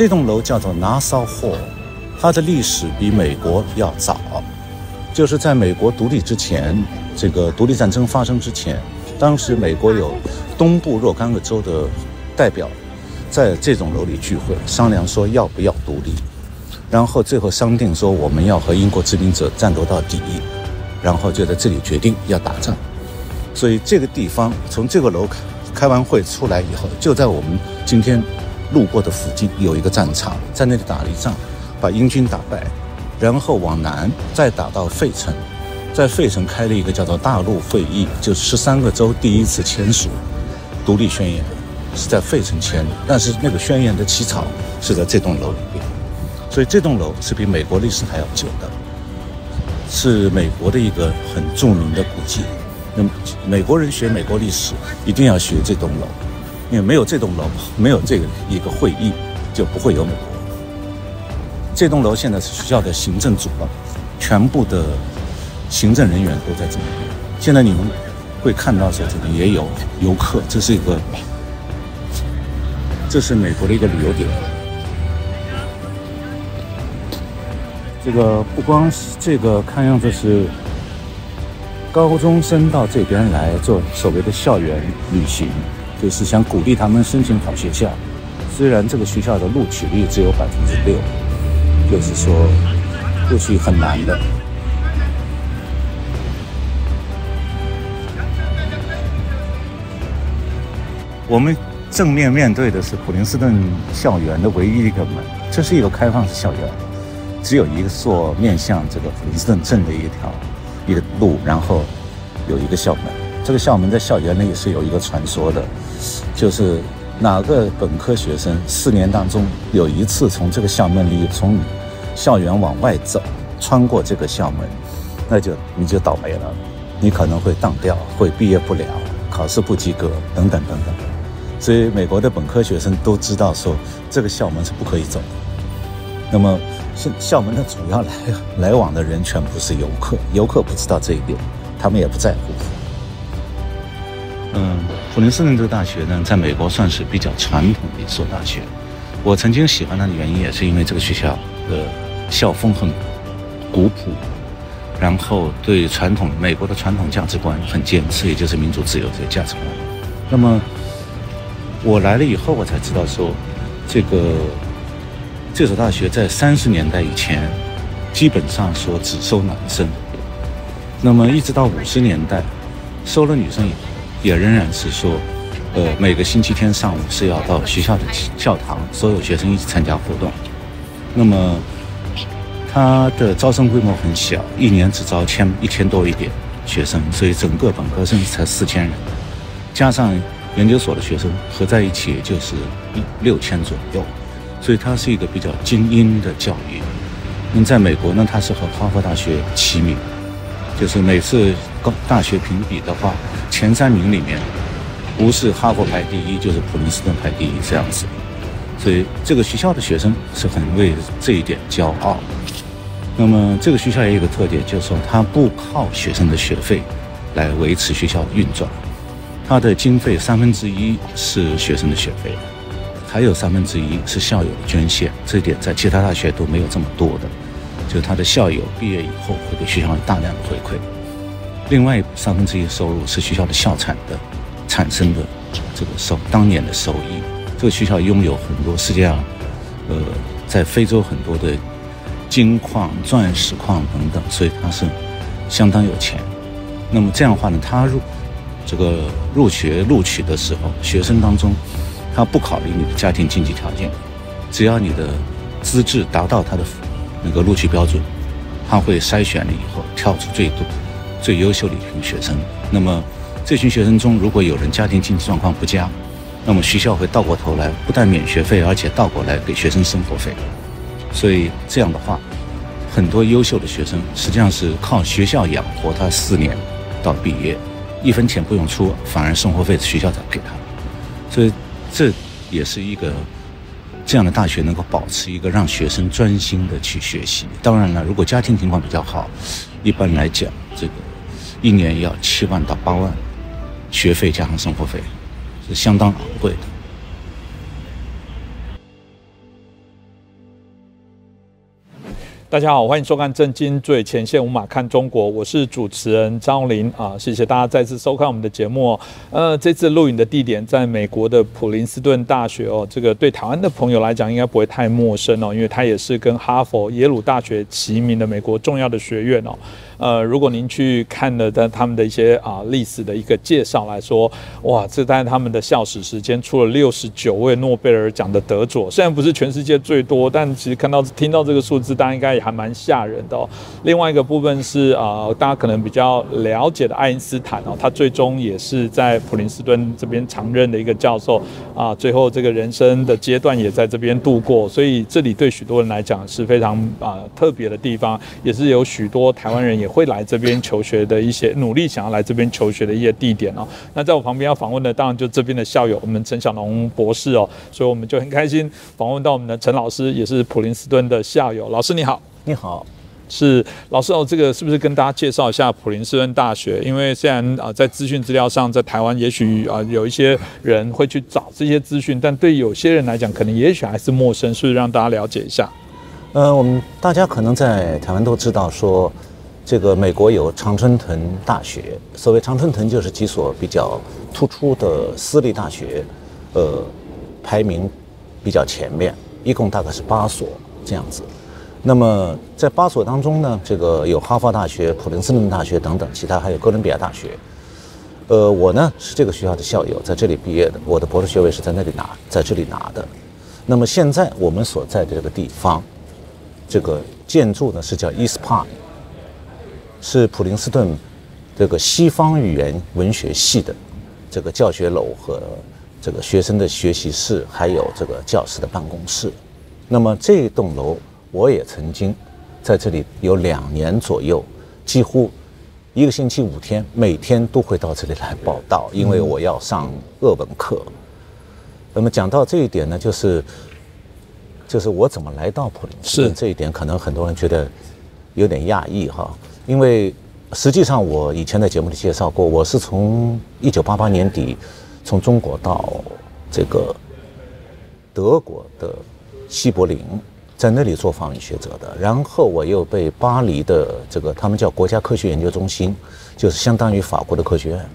这栋楼叫做 Nassau Hall，它的历史比美国要早，就是在美国独立之前，这个独立战争发生之前，当时美国有东部若干个州的代表在这种楼里聚会，商量说要不要独立，然后最后商定说我们要和英国殖民者战斗到底，然后就在这里决定要打仗。所以这个地方从这个楼开开完会出来以后，就在我们今天。路过的附近有一个战场，在那里打了一仗，把英军打败，然后往南再打到费城，在费城开了一个叫做大陆会议，就十三个州第一次签署独立宣言，是在费城签的。但是那个宣言的起草是在这栋楼里边，所以这栋楼是比美国历史还要久的，是美国的一个很著名的古迹。那么美国人学美国历史一定要学这栋楼。因为没有这栋楼，没有这个一个会议，就不会有美国。这栋楼现在是学校的行政主楼，全部的行政人员都在这里。现在你们会看到说这里也有游客，这是一个，这是美国的一个旅游点。这个不光是这个，看样子是高中生到这边来做所谓的校园旅行。就是想鼓励他们申请好学校，虽然这个学校的录取率只有百分之六，就是说录取很难的。我们正面面对的是普林斯顿校园的唯一一个门，这是一个开放式校园，只有一个座面向这个普林斯顿镇的一条一个路，然后有一个校门。这个校门在校园内是有一个传说的。就是哪个本科学生四年当中有一次从这个校门里从校园往外走，穿过这个校门，那就你就倒霉了，你可能会当掉，会毕业不了，考试不及格等等等等。所以美国的本科学生都知道说这个校门是不可以走的。那么是校门的主要来来往的人全部是游客，游客不知道这一点，他们也不在乎。普林斯顿这个大学呢，在美国算是比较传统的一所大学。我曾经喜欢它的原因，也是因为这个学校的校风很古朴，然后对传统美国的传统价值观很坚持，也就是民主自由这个价值观。那么我来了以后，我才知道说，这个这所大学在三十年代以前，基本上说只收男生，那么一直到五十年代，收了女生以后。也仍然是说，呃，每个星期天上午是要到学校的教堂，所有学生一起参加活动。那么，它的招生规模很小，一年只招千一千多一点学生，所以整个本科生才四千人，加上研究所的学生合在一起也就是六千左右，所以它是一个比较精英的教育。那在美国呢，它是和哈佛大学齐名。就是每次高大学评比的话，前三名里面不是哈佛排第一，就是普林斯顿排第一这样子。所以这个学校的学生是很为这一点骄傲。那么这个学校也有个特点，就是说它不靠学生的学费来维持学校的运转，它的经费三分之一是学生的学费，还有三分之一是校友的捐献。这一点在其他大学都没有这么多的。就是他的校友毕业以后会给学校大量的回馈，另外三分之一收入是学校的校产的产生的这个收当年的收益。这个学校拥有很多世界上，呃，在非洲很多的金矿、钻石矿等等，所以他是相当有钱。那么这样的话呢，他入这个入学录取的时候，学生当中他不考虑你的家庭经济条件，只要你的资质达到他的。那个录取标准，他会筛选了以后挑出最多、最优秀的一群学生。那么这群学生中，如果有人家庭经济状况不佳，那么学校会倒过头来，不但免学费，而且倒过来给学生生活费。所以这样的话，很多优秀的学生实际上是靠学校养活他四年到毕业，一分钱不用出，反而生活费是学校在给他。所以这也是一个。这样的大学能够保持一个让学生专心的去学习。当然了，如果家庭情况比较好，一般来讲，这个一年要七万到八万，学费加上生活费，是相当昂贵的。大家好，欢迎收看《震惊最前线》，无马看中国，我是主持人张林啊，谢谢大家再次收看我们的节目。呃，这次录影的地点在美国的普林斯顿大学哦，这个对台湾的朋友来讲应该不会太陌生哦，因为它也是跟哈佛、耶鲁大学齐名的美国重要的学院哦。呃，如果您去看了的他们的一些啊历史的一个介绍来说，哇，这在他们的校史时间出了六十九位诺贝尔奖的得主，虽然不是全世界最多，但其实看到听到这个数字，大家应该也还蛮吓人的哦。另外一个部分是啊，大家可能比较了解的爱因斯坦哦，他最终也是在普林斯顿这边常任的一个教授啊，最后这个人生的阶段也在这边度过，所以这里对许多人来讲是非常啊特别的地方，也是有许多台湾人也。会来这边求学的一些努力，想要来这边求学的一些地点哦。那在我旁边要访问的，当然就这边的校友，我们陈小龙博士哦。所以我们就很开心访问到我们的陈老师，也是普林斯顿的校友。老师你好，你好，是老师哦。这个是不是跟大家介绍一下普林斯顿大学？因为虽然啊，在资讯资料上，在台湾也许啊有一些人会去找这些资讯，但对有些人来讲，可能也许还是陌生，是不是让大家了解一下？呃，我们大家可能在台湾都知道说。这个美国有常春藤大学，所谓常春藤就是几所比较突出的私立大学，呃，排名比较前面，一共大概是八所这样子。那么在八所当中呢，这个有哈佛大学、普林斯顿大学等等，其他还有哥伦比亚大学。呃，我呢是这个学校的校友，在这里毕业的，我的博士学位是在那里拿，在这里拿的。那么现在我们所在的这个地方，这个建筑呢是叫 East Park。是普林斯顿这个西方语言文学系的这个教学楼和这个学生的学习室，还有这个教师的办公室。那么这栋楼我也曾经在这里有两年左右，几乎一个星期五天，每天都会到这里来报道，因为我要上俄文课。那么讲到这一点呢，就是就是我怎么来到普林斯顿这一点，可能很多人觉得有点讶异哈。因为实际上，我以前在节目里介绍过，我是从一九八八年底从中国到这个德国的西柏林，在那里做访问学者的。然后我又被巴黎的这个他们叫国家科学研究中心，就是相当于法国的科学院，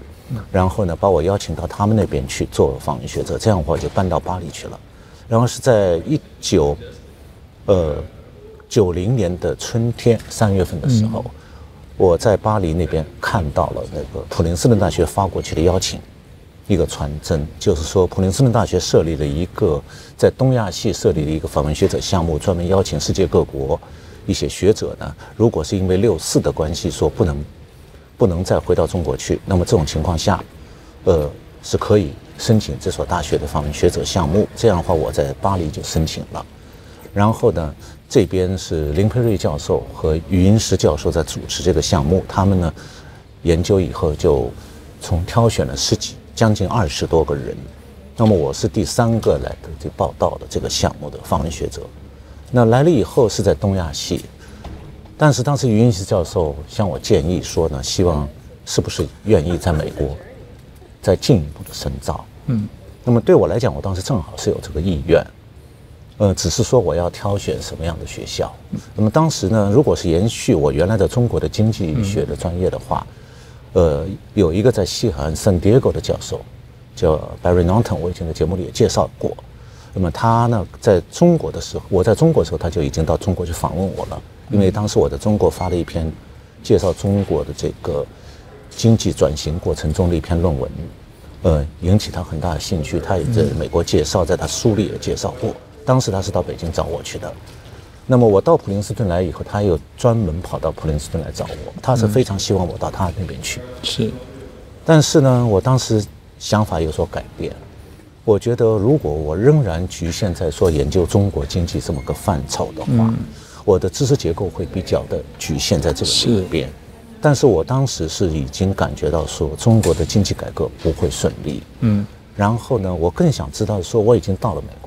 然后呢把我邀请到他们那边去做访问学者。这样我就搬到巴黎去了。然后是在一九呃九零年的春天三月份的时候。我在巴黎那边看到了那个普林斯顿大学发过去的邀请，一个传真，就是说普林斯顿大学设立了一个在东亚系设立的一个访问学者项目，专门邀请世界各国一些学者呢。如果是因为六四的关系说不能不能再回到中国去，那么这种情况下，呃，是可以申请这所大学的访问学者项目。这样的话，我在巴黎就申请了，然后呢。这边是林培瑞教授和余英时教授在主持这个项目，他们呢研究以后就从挑选了十几将近二十多个人，那么我是第三个来的这报道的这个项目的访问学者。那来了以后是在东亚系，但是当时余英时教授向我建议说呢，希望是不是愿意在美国再进一步的深造。嗯，那么对我来讲，我当时正好是有这个意愿。呃，只是说我要挑选什么样的学校。那么当时呢，如果是延续我原来的中国的经济学的专业的话，呃，有一个在西海岸 San Diego 的教授叫 Barry Norton，我以前在节目里也介绍过。那么他呢，在中国的时候，我在中国的时候，他就已经到中国去访问我了。因为当时我在中国发了一篇介绍中国的这个经济转型过程中的一篇论文，呃，引起他很大的兴趣。他也在美国介绍，在他书里也介绍过。当时他是到北京找我去的，那么我到普林斯顿来以后，他又专门跑到普林斯顿来找我，他是非常希望我到他那边去。是，但是呢，我当时想法有所改变，我觉得如果我仍然局限在说研究中国经济这么个范畴的话，我的知识结构会比较的局限在这个里边。但是我当时是已经感觉到说中国的经济改革不会顺利。嗯，然后呢，我更想知道说我已经到了美国。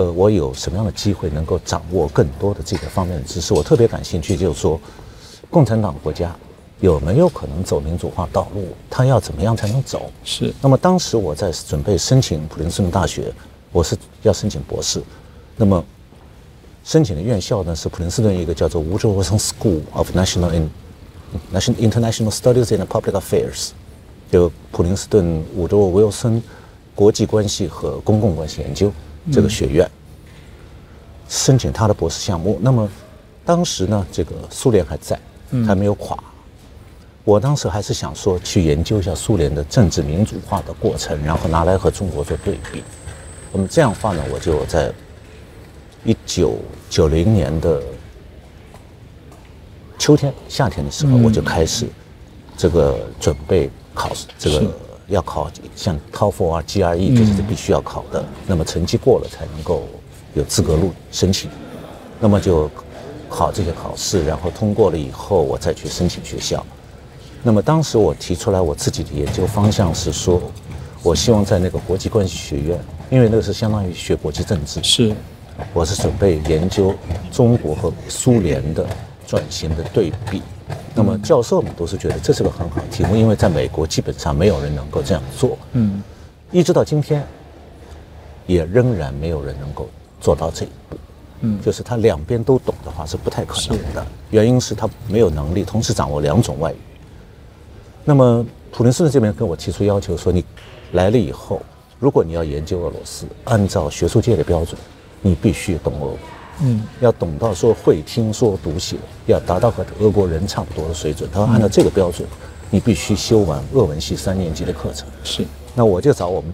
呃，我有什么样的机会能够掌握更多的这个方面的知识？我特别感兴趣，就是说，共产党国家有没有可能走民主化道路？他要怎么样才能走？是。那么当时我在准备申请普林斯顿大学，我是要申请博士。那么申请的院校呢是普林斯顿一个叫做吴卓沃森 School of National in National International Studies and Public Affairs，就普林斯顿伍德沃威尔森国际关系和公共关系研究这个学院，申请他的博士项目。那么当时呢，这个苏联还在，还没有垮。我当时还是想说去研究一下苏联的政治民主化的过程，然后拿来和中国做对比。那么这样的话呢，我就在一九九零年的秋天、夏天的时候，我就开始这个准备考试，这个要考像 TOEFL 啊、GRE 这些是必须要考的。那么成绩过了才能够有资格录申请。那么就考这些考试，然后通过了以后，我再去申请学校。那么当时我提出来我自己的研究方向是说，我希望在那个国际关系学院，因为那个是相当于学国际政治。是，我是准备研究中国和苏联的转型的对比。那么教授们都是觉得这是个很好的题目，因为在美国基本上没有人能够这样做。嗯，一直到今天，也仍然没有人能够做到这一步。嗯，就是他两边都懂的话是不太可能的。原因是他没有能力同时掌握两种外语。那么普林斯顿这边跟我提出要求说，你来了以后，如果你要研究俄罗斯，按照学术界的标准，你必须懂俄，嗯，要懂到说会听说读写，要达到和俄国人差不多的水准。他说按照这个标准，你必须修完俄文系三年级的课程。是，那我就找我们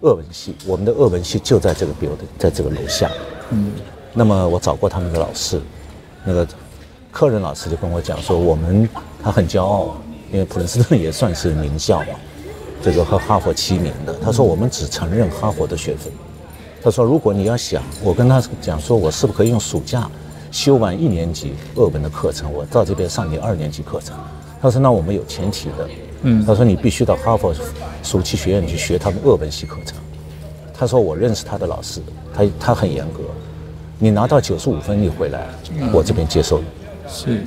俄文系，我们的俄文系就在这个 building，在这个楼下。嗯，那么我找过他们的老师，那个客人老师就跟我讲说，我们他很骄傲。因为普林斯顿也算是名校嘛，这个和哈佛齐名的。他说我们只承认哈佛的学分。他说如果你要想，我跟他讲说，我是不是可以用暑假修完一年级俄文的课程，我到这边上你二年级课程？他说那我们有前提的。嗯。他说你必须到哈佛暑期学院去学他们俄文系课程。他说我认识他的老师，他他很严格，你拿到九十五分你回来，我这边接受你。是。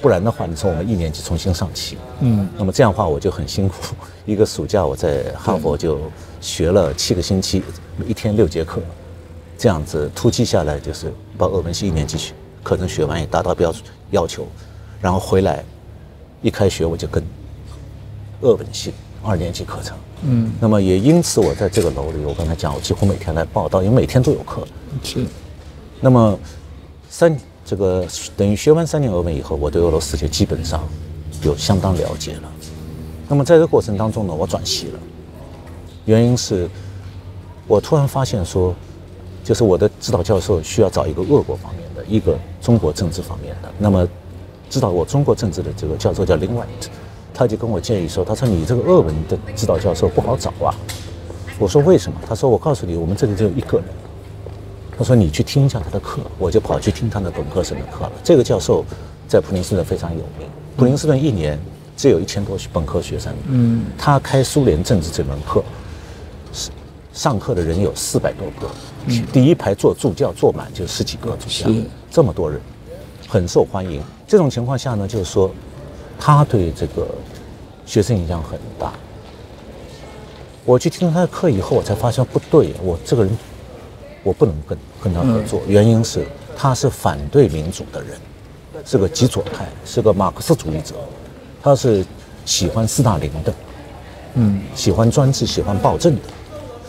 不然的话，你从我们一年级重新上起。嗯，那么这样的话我就很辛苦。一个暑假我在哈佛就学了七个星期，一天六节课，这样子突击下来就是把俄文系一年级学课程学完也达到标准要求，然后回来一开学我就跟俄文系二年级课程。嗯，那么也因此我在这个楼里，我刚才讲我几乎每天来报道，因为每天都有课。是，那么三。这个等于学完三年俄文以后，我对俄罗斯就基本上有相当了解了。那么在这个过程当中呢，我转系了，原因是，我突然发现说，就是我的指导教授需要找一个俄国方面的，一个中国政治方面的。那么，指导我中国政治的这个教授叫林 White，他就跟我建议说，他说你这个俄文的指导教授不好找啊。我说为什么？他说我告诉你，我们这里只有一个人。他说：“你去听一下他的课。”我就跑去听他的本科生的课了。这个教授在普林斯顿非常有名。普林斯顿一年只有一千多本科学生。嗯，他开苏联政治这门课，是上课的人有四百多个。嗯，第一排做助教坐满就十几个助教，这么多人，很受欢迎。这种情况下呢，就是说，他对这个学生影响很大。我去听他的课以后，我才发现不对，我这个人。我不能跟跟他合作，原因是他是反对民主的人，是个极左派，是个马克思主义者，他是喜欢斯大林的，嗯，喜欢专制、喜欢暴政的。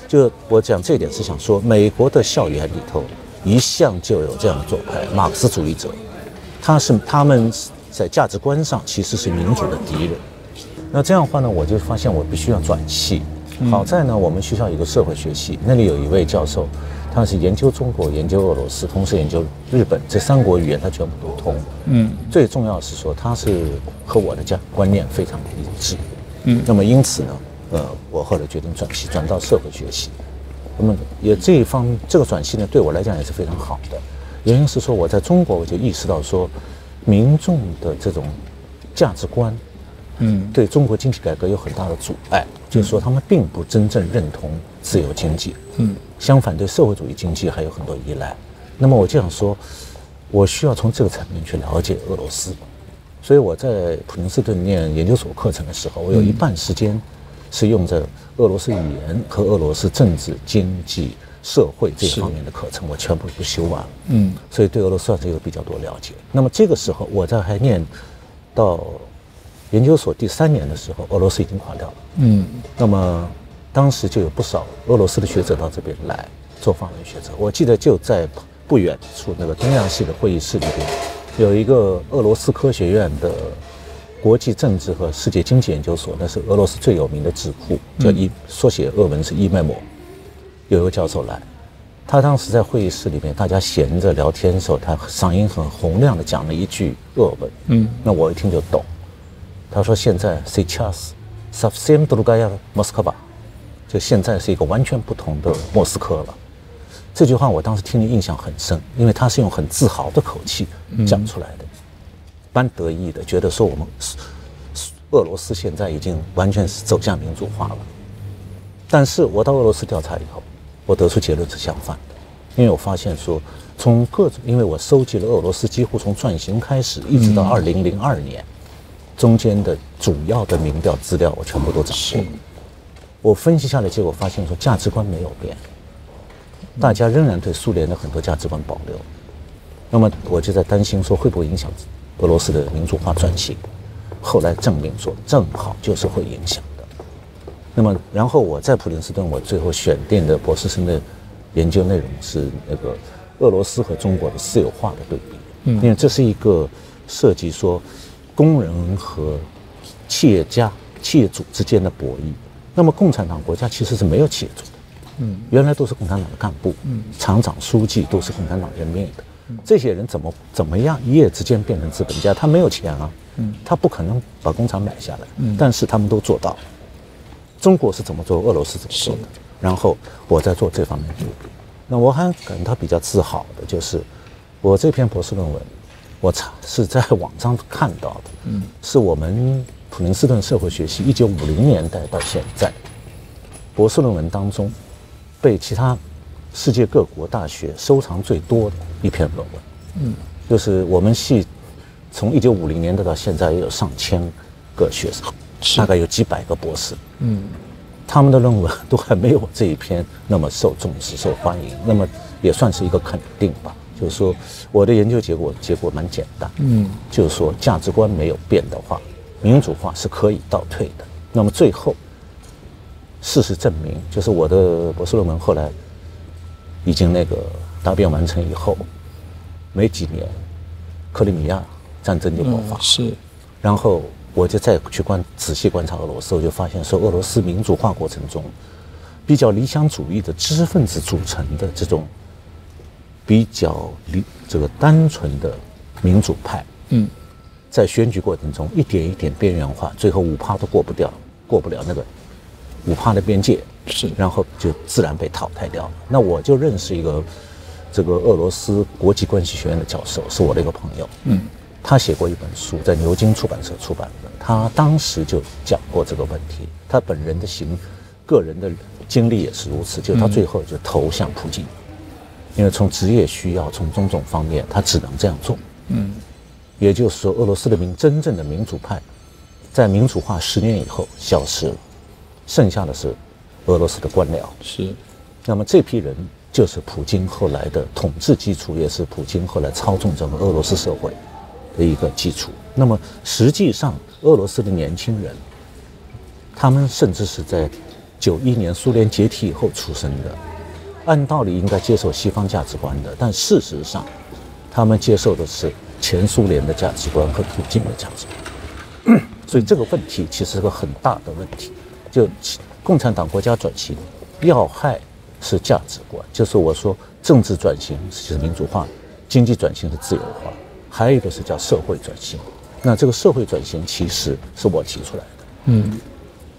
就我讲这一点是想说，美国的校园里头一向就有这样的左派，马克思主义者，他是他们在价值观上其实是民主的敌人。那这样的话呢，我就发现我必须要转系。好在呢，我们学校有个社会学系，那里有一位教授。他是研究中国、研究俄罗斯，同时研究日本这三国语言，他全部都通。嗯，最重要是说他是和我的价观念非常一致。嗯，那么因此呢，呃，我后来决定转系，转到社会学系。那么也这一方这个转系呢，对我来讲也是非常好的。原因是说我在中国我就意识到说，民众的这种价值观，嗯，对中国经济改革有很大的阻碍，就是说他们并不真正认同自由经济。嗯。相反，对社会主义经济还有很多依赖。那么我就想说，我需要从这个层面去了解俄罗斯。所以我在普林斯顿念研究所课程的时候，我有一半时间是用在俄罗斯语言和俄罗斯政治、经济、社会这方面的课程，我全部都修完了。嗯，所以对俄罗斯算是有比较多了解。那么这个时候，我在还念到研究所第三年的时候，俄罗斯已经垮掉了。嗯，那么当时就有不少俄罗斯的学者到这边来做访问学者。我记得就在不远处那个东亚系的会议室里边，有一个俄罗斯科学院的。国际政治和世界经济研究所，那是俄罗斯最有名的智库，叫伊，缩写俄文是伊麦摩。有一个教授来，他当时在会议室里面，大家闲着聊天的时候，他嗓音很洪亮的讲了一句俄文，嗯，那我一听就懂。他说：“现在 сейчас совсем другая Москва， 就现在是一个完全不同的莫斯科了。”这句话我当时听的印象很深，因为他是用很自豪的口气讲出来的。蛮得意的，觉得说我们俄罗斯现在已经完全是走向民主化了。但是我到俄罗斯调查以后，我得出结论是相反的，因为我发现说，从各种，因为我收集了俄罗斯几乎从转型开始一直到二零零二年中间的主要的民调资料，我全部都掌握。我分析下来，结果发现说价值观没有变，大家仍然对苏联的很多价值观保留。那么我就在担心说会不会影响。俄罗斯的民主化转型，后来证明说正好就是会影响的。那么，然后我在普林斯顿，我最后选定的博士生的研究内容是那个俄罗斯和中国的私有化的对比。嗯，因为这是一个涉及说工人和企业家、企业主之间的博弈。那么，共产党国家其实是没有企业主的。嗯，原来都是共产党的干部，嗯，厂长、书记都是共产党任命的。这些人怎么怎么样一夜之间变成资本家？他没有钱啊，嗯他不可能把工厂买下来。嗯但是他们都做到。中国是怎么做？俄罗斯怎么做的？然后我在做这方面努力。那我还感到比较自豪的就是，我这篇博士论文，我查是在网上看到的。嗯，是我们普林斯顿社会学系一九五零年代到现在，博士论文当中被其他。世界各国大学收藏最多的一篇论文，嗯，就是我们系从一九五零年代到现在也有上千个学生，大概有几百个博士，嗯，他们的论文都还没有这一篇那么受重视、受欢迎，那么也算是一个肯定吧。就是说，我的研究结果结果蛮简单，嗯，就是说价值观没有变的话，民主化是可以倒退的。那么最后，事实证明，就是我的博士论文后来。已经那个答辩完成以后，没几年，克里米亚战争就爆发。是，然后我就再去观仔细观察俄罗斯，我就发现说，俄罗斯民主化过程中，比较理想主义的知识分子组成的这种比较理这个单纯的民主派，嗯，在选举过程中一点一点边缘化，最后五趴都过不掉，过不了那个五趴的边界。是，然后就自然被淘汰掉了。那我就认识一个这个俄罗斯国际关系学院的教授，是我的一个朋友。嗯，他写过一本书，在牛津出版社出版的。他当时就讲过这个问题。他本人的行，个人的经历也是如此。就他最后就投向普京，因为从职业需要，从种种方面，他只能这样做。嗯，也就是说，俄罗斯的民真正的民主派，在民主化十年以后消失了，剩下的是。俄罗斯的官僚是，那么这批人就是普京后来的统治基础，也是普京后来操纵整个俄罗斯社会的一个基础。那么实际上，俄罗斯的年轻人，他们甚至是在九一年苏联解体以后出生的，按道理应该接受西方价值观的，但事实上，他们接受的是前苏联的价值观和普京的价值观。所以这个问题其实是个很大的问题，就。共产党国家转型要害是价值观，就是我说政治转型是民主化，经济转型是自由化，还有一个是叫社会转型。那这个社会转型其实是我提出来的。嗯，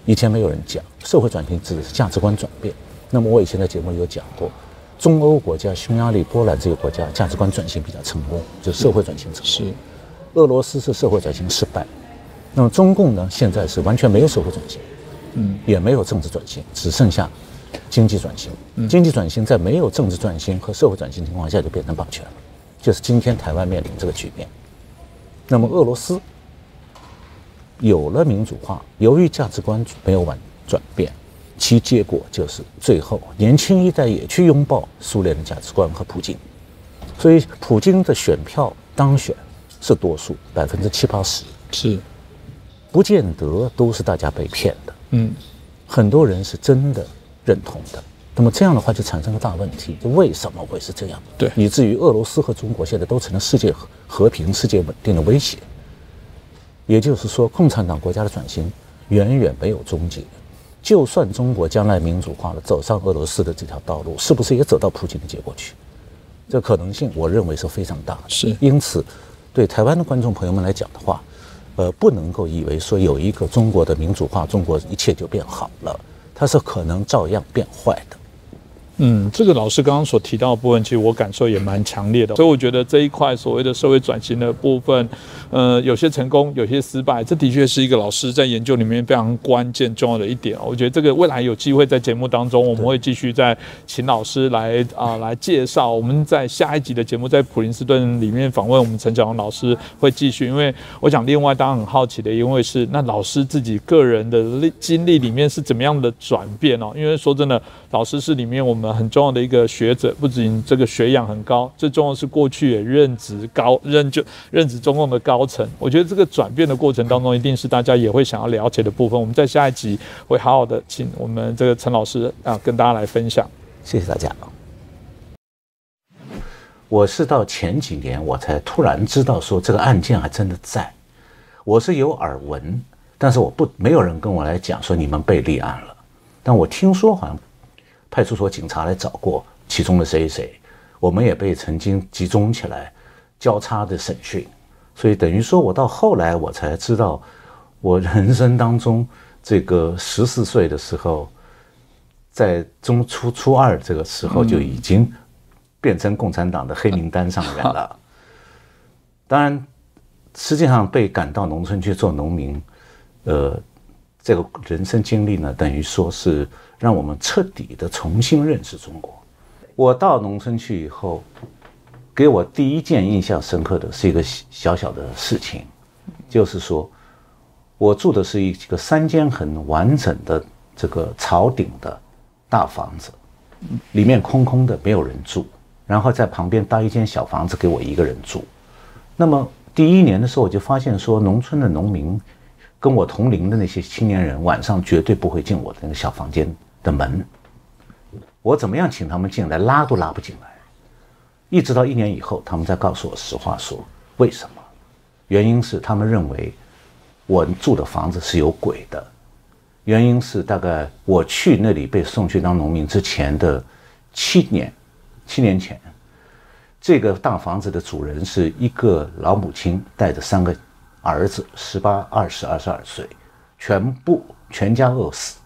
以前没有人讲社会转型指的是价值观转变。那么我以前在节目有讲过，中欧国家匈牙利、波兰这些国家价值观转型比较成功，就社会转型成功。是，俄罗斯是社会转型失败。那么中共呢，现在是完全没有社会转型。嗯，也没有政治转型，只剩下经济转型。经济转型在没有政治转型和社会转型情况下就变成霸权了，就是今天台湾面临这个局面。那么俄罗斯有了民主化，由于价值观没有完转变，其结果就是最后年轻一代也去拥抱苏联的价值观和普京，所以普京的选票当选是多数，百分之七八十，是，不见得都是大家被骗的，嗯，很多人是真的认同的。那么这样的话就产生个大问题，就为什么会是这样？对，以至于俄罗斯和中国现在都成了世界和平、世界稳定的威胁。也就是说，共产党国家的转型远远没有终结。就算中国将来民主化了，走上俄罗斯的这条道路，是不是也走到普京的结果去？这可能性，我认为是非常大的。是，因此，对台湾的观众朋友们来讲的话，呃，不能够以为说有一个中国的民主化，中国一切就变好了，它是可能照样变坏的。嗯，这个老师刚刚所提到的部分，其实我感受也蛮强烈的，所以我觉得这一块所谓的社会转型的部分，呃，有些成功，有些失败，这的确是一个老师在研究里面非常关键重要的一点。我觉得这个未来有机会在节目当中，我们会继续再请老师来啊来介绍。我们在下一集的节目，在普林斯顿里面访问我们陈小龙老师会继续，因为我想另外大家很好奇的，因为是那老师自己个人的历经历里面是怎么样的转变哦？因为说真的，老师是里面我们。很重要的一个学者，不仅这个学养很高，最重要是过去也任职高任就任职中共的高层。我觉得这个转变的过程当中，一定是大家也会想要了解的部分。我们在下一集会好好的请我们这个陈老师啊，跟大家来分享。谢谢大家。我是到前几年我才突然知道说这个案件还真的在，我是有耳闻，但是我不没有人跟我来讲说你们被立案了，但我听说好像。派出所警察来找过其中的谁谁，我们也被曾经集中起来交叉的审讯，所以等于说我到后来我才知道，我人生当中这个十四岁的时候，在中初初二这个时候就已经变成共产党的黑名单上人了。当然，实际上被赶到农村去做农民，呃，这个人生经历呢，等于说是。让我们彻底的重新认识中国。我到农村去以后，给我第一件印象深刻的是一个小小的事情，就是说，我住的是一个三间很完整的这个草顶的大房子，里面空空的，没有人住。然后在旁边搭一间小房子给我一个人住。那么第一年的时候，我就发现说，农村的农民跟我同龄的那些青年人，晚上绝对不会进我的那个小房间。的门，我怎么样请他们进来，拉都拉不进来。一直到一年以后，他们才告诉我实话，说为什么？原因是他们认为我住的房子是有鬼的。原因是大概我去那里被送去当农民之前的七年，七年前，这个大房子的主人是一个老母亲带着三个儿子，十八、二十、二十二岁，全部全家饿死。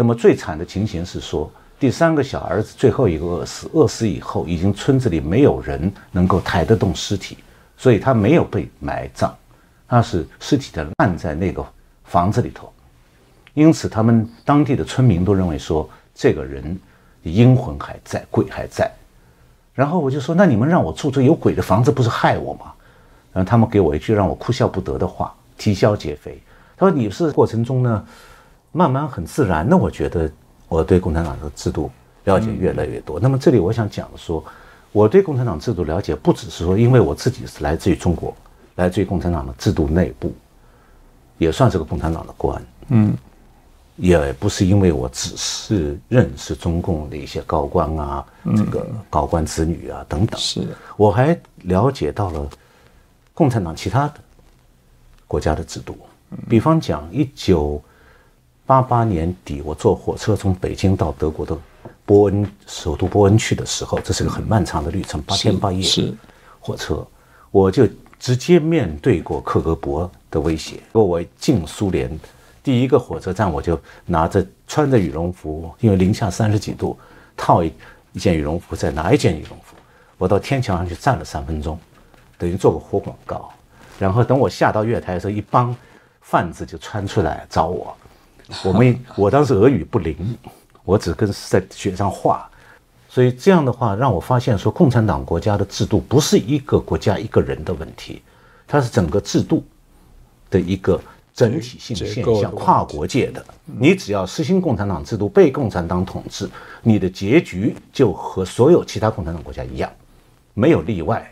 那么最惨的情形是说，第三个小儿子最后一个饿死，饿死以后，已经村子里没有人能够抬得动尸体，所以他没有被埋葬，他是尸体的烂在那个房子里头，因此他们当地的村民都认为说，这个人阴魂还在，鬼还在。然后我就说，那你们让我住这有鬼的房子，不是害我吗？然后他们给我一句让我哭笑不得的话，啼笑皆非。他说你是过程中呢。慢慢很自然，的我觉得我对共产党的制度了解越来越多。那么这里我想讲的说，我对共产党制度了解不只是说，因为我自己是来自于中国，来自于共产党的制度内部，也算是个共产党的官。嗯，也不是因为我只是认识中共的一些高官啊，这个高官子女啊等等。是，我还了解到了共产党其他的国家的制度，比方讲一九。八八年底，我坐火车从北京到德国的波恩首都波恩去的时候，这是个很漫长的旅程，八天八夜。是火车，我就直接面对过克格勃的威胁。如果我进苏联，第一个火车站，我就拿着穿着羽绒服，因为零下三十几度，套一一件羽绒服，再拿一件羽绒服，我到天桥上去站了三分钟，等于做个活广告。然后等我下到月台的时候，一帮贩子就穿出来找我。我们我当时俄语不灵，我只跟在雪上画，所以这样的话让我发现说，共产党国家的制度不是一个国家一个人的问题，它是整个制度的一个整体性现象、跨国界的。你只要实行共产党制度，被共产党统治，你的结局就和所有其他共产党国家一样，没有例外。